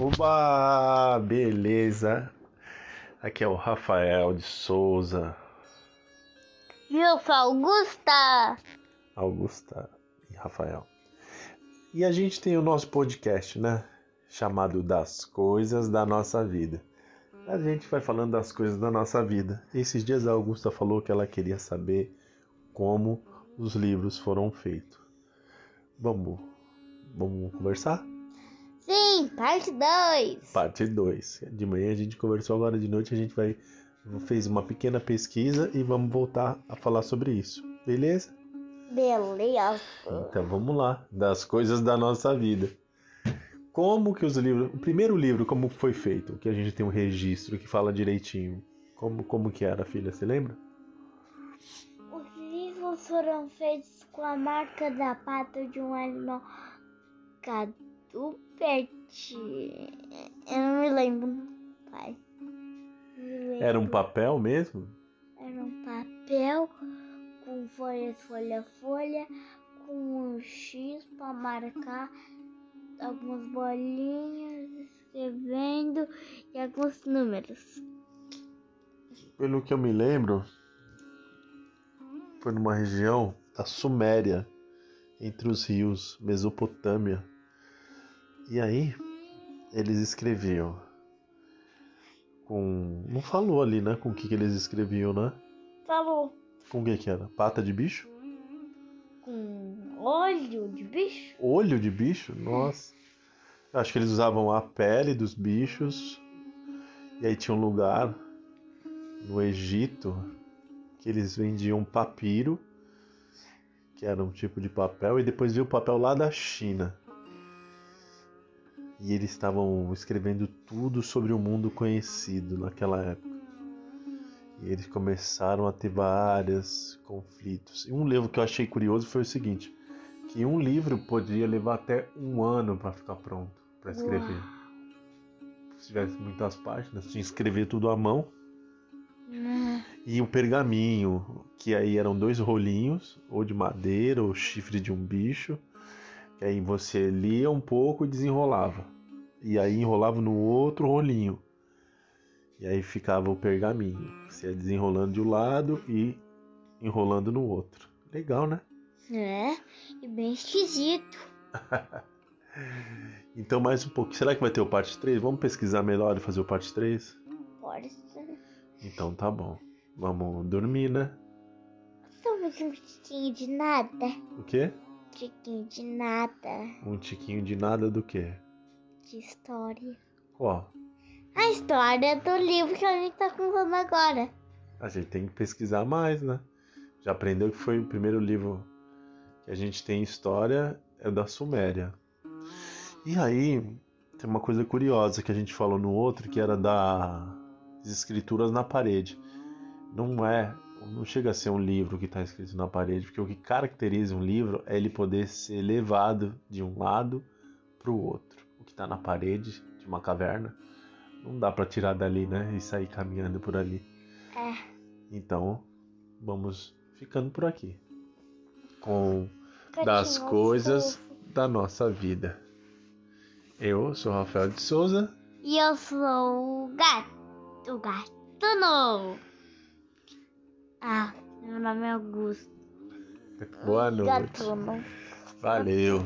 Oba, beleza? Aqui é o Rafael de Souza. E eu sou a Augusta. Augusta e Rafael. E a gente tem o nosso podcast, né? Chamado Das Coisas da Nossa Vida. A gente vai falando das coisas da nossa vida. Esses dias a Augusta falou que ela queria saber como os livros foram feitos. Vamos, vamos conversar? Sim, parte 2. Parte 2. De manhã a gente conversou, agora de noite a gente vai fez uma pequena pesquisa e vamos voltar a falar sobre isso. Beleza? Beleza. Então vamos lá, das coisas da nossa vida. Como que os livros, o primeiro livro como foi feito, que a gente tem um registro que fala direitinho. Como como que era, filha, você lembra? Os livros foram feitos com a marca da pata de um animal cadupete. Eu não me lembro, pai. Era um papel mesmo? Era um papel com folhas, folha, folha, com um X para marcar algumas bolinhas, escrevendo e alguns números. Pelo que eu me lembro, foi numa região da Suméria, entre os rios Mesopotâmia. E aí eles escreviam com. Não falou ali, né? Com o que, que eles escreviam, né? Falou. Com o que, que era? Pata de bicho? Com olho de bicho? Olho de bicho? Nossa. Eu acho que eles usavam a pele dos bichos. E aí tinha um lugar no Egito que eles vendiam papiro, que era um tipo de papel, e depois veio o papel lá da China. E eles estavam escrevendo tudo sobre o mundo conhecido naquela época. E eles começaram a ter vários conflitos. E um livro que eu achei curioso foi o seguinte: que um livro poderia levar até um ano para ficar pronto para escrever. Uau. Se tivesse muitas páginas, tinha que escrever tudo à mão. Hum. E o pergaminho, que aí eram dois rolinhos, ou de madeira, ou chifre de um bicho. E aí você lia um pouco e desenrolava. E aí enrolava no outro rolinho. E aí ficava o pergaminho. Você ia desenrolando de um lado e enrolando no outro. Legal, né? É, e bem esquisito. então mais um pouco. Será que vai ter o parte 3? Vamos pesquisar melhor e fazer o parte 3? Pode ser. Então tá bom. Vamos dormir, né? Talvez um tiquinho de nada. O quê? Tiquinho de nada. Um tiquinho de nada do quê? De história. Qual? A história do livro que a gente tá contando agora. A gente tem que pesquisar mais, né? Já aprendeu que foi o primeiro livro que a gente tem história é da Suméria. E aí tem uma coisa curiosa que a gente falou no outro que era das escrituras na parede. Não é não chega a ser um livro que está escrito na parede, porque o que caracteriza um livro é ele poder ser levado de um lado para o outro. O que está na parede de uma caverna não dá para tirar dali, né? E sair caminhando por ali. É. Então, vamos ficando por aqui com das coisas da nossa vida. Eu sou Rafael de Souza. E eu sou o gato. O gatuno. Ah, meu nome é Augusto. Boa noite. Gatuno. Valeu.